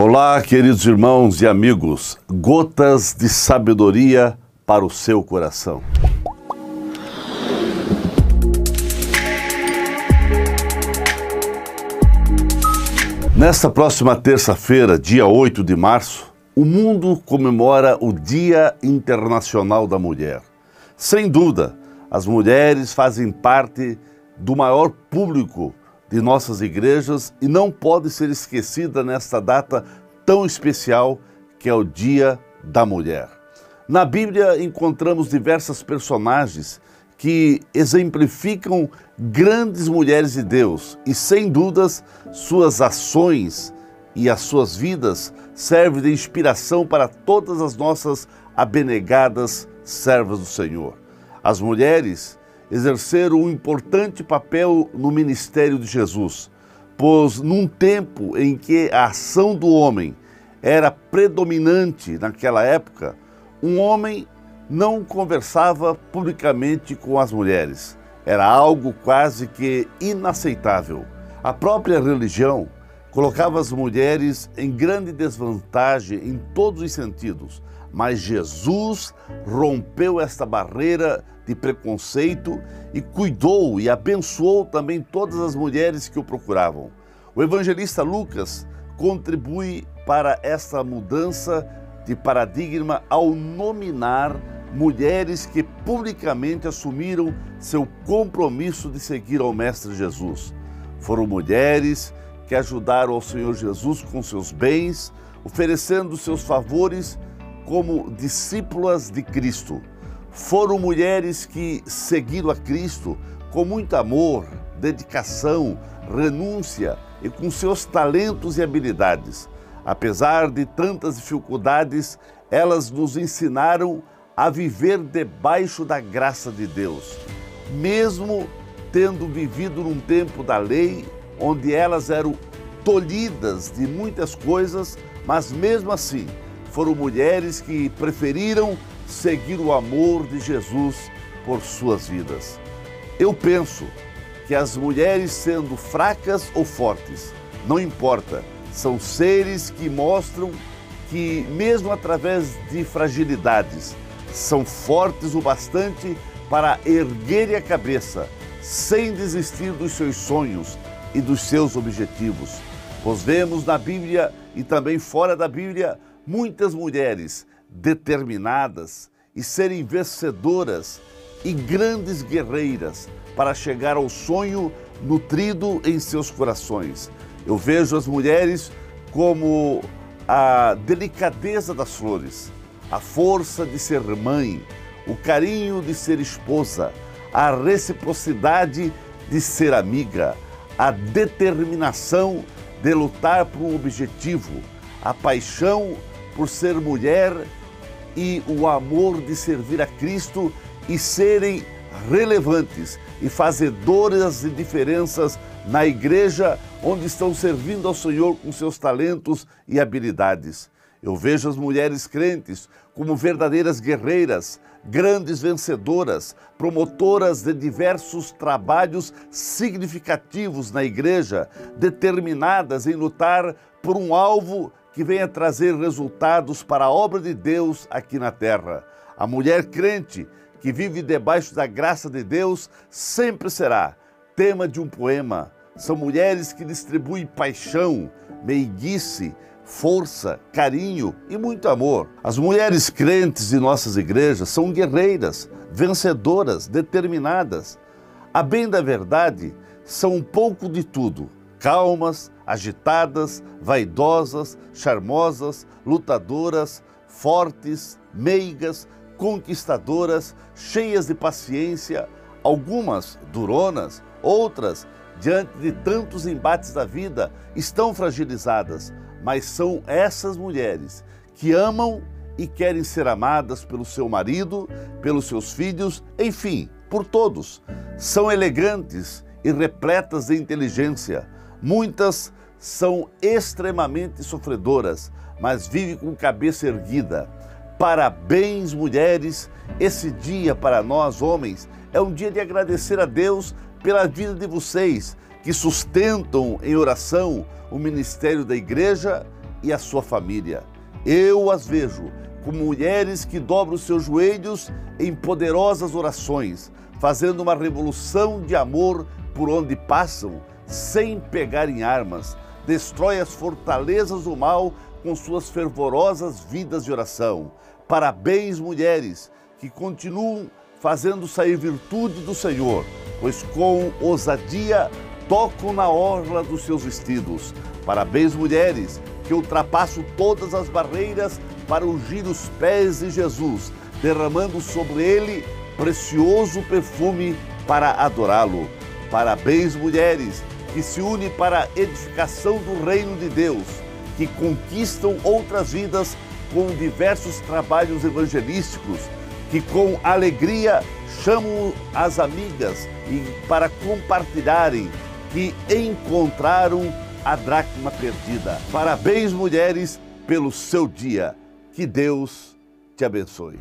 Olá, queridos irmãos e amigos, gotas de sabedoria para o seu coração. Nesta próxima terça-feira, dia 8 de março, o mundo comemora o Dia Internacional da Mulher. Sem dúvida, as mulheres fazem parte do maior público de nossas igrejas e não pode ser esquecida nesta data tão especial que é o Dia da Mulher. Na Bíblia encontramos diversas personagens que exemplificam grandes mulheres de Deus e, sem dúvidas, suas ações e as suas vidas servem de inspiração para todas as nossas abnegadas servas do Senhor. As mulheres exerceram um importante papel no ministério de Jesus, pois num tempo em que a ação do homem era predominante naquela época, um homem não conversava publicamente com as mulheres. Era algo quase que inaceitável. A própria religião colocava as mulheres em grande desvantagem em todos os sentidos, mas Jesus rompeu esta barreira de preconceito e cuidou e abençoou também todas as mulheres que o procuravam. O evangelista Lucas contribui para essa mudança de paradigma ao nominar mulheres que publicamente assumiram seu compromisso de seguir ao Mestre Jesus. Foram mulheres que ajudaram ao Senhor Jesus com seus bens, oferecendo seus favores como discípulas de Cristo. Foram mulheres que seguiram a Cristo com muito amor, dedicação, renúncia e com seus talentos e habilidades. Apesar de tantas dificuldades, elas nos ensinaram a viver debaixo da graça de Deus, mesmo tendo vivido num tempo da lei, onde elas eram tolhidas de muitas coisas, mas mesmo assim foram mulheres que preferiram seguir o amor de Jesus por suas vidas. Eu penso que as mulheres, sendo fracas ou fortes, não importa, são seres que mostram que, mesmo através de fragilidades, são fortes o bastante para erguerem a cabeça, sem desistir dos seus sonhos e dos seus objetivos. Pois vemos na Bíblia e também fora da Bíblia muitas mulheres determinadas e serem vencedoras e grandes guerreiras para chegar ao sonho nutrido em seus corações. Eu vejo as mulheres como a delicadeza das flores, a força de ser mãe, o carinho de ser esposa, a reciprocidade de ser amiga, a determinação de lutar por um objetivo, a paixão por ser mulher e o amor de servir a Cristo e serem relevantes e fazedoras de diferenças na igreja onde estão servindo ao Senhor com seus talentos e habilidades. Eu vejo as mulheres crentes como verdadeiras guerreiras, grandes vencedoras, promotoras de diversos trabalhos significativos na igreja, determinadas em lutar por um alvo que venha trazer resultados para a obra de Deus aqui na terra. A mulher crente que vive debaixo da graça de Deus sempre será tema de um poema. São mulheres que distribuem paixão, meiguice, força, carinho e muito amor. As mulheres crentes de nossas igrejas são guerreiras, vencedoras, determinadas. A bem da verdade, são um pouco de tudo: calmas, agitadas, vaidosas, charmosas, lutadoras, fortes, meigas, conquistadoras, cheias de paciência, algumas duronas, outras, diante de tantos embates da vida, estão fragilizadas, mas são essas mulheres que amam e querem ser amadas pelo seu marido, pelos seus filhos, enfim, por todos. São elegantes e repletas de inteligência. Muitas são extremamente sofredoras, mas vivem com cabeça erguida. Parabéns, mulheres! Esse dia para nós, homens, é um dia de agradecer a Deus pela vida de vocês que sustentam em oração o ministério da igreja e a sua família. Eu as vejo como mulheres que dobram seus joelhos em poderosas orações, fazendo uma revolução de amor por onde passam, sem pegar em armas, destrói as fortalezas do mal com suas fervorosas vidas de oração. Parabéns, mulheres, que continuam fazendo sair virtude do Senhor, pois com ousadia tocam na orla dos seus vestidos. Parabéns, mulheres, que ultrapassam todas as barreiras para ungir os pés de Jesus, derramando sobre ele precioso perfume para adorá-lo. Parabéns, mulheres, que se unem para a edificação do reino de Deus, que conquistam outras vidas com diversos trabalhos evangelísticos, que com alegria chamam as amigas e para compartilharem que encontraram a dracma perdida. Parabéns, mulheres, pelo seu dia. Que Deus te abençoe.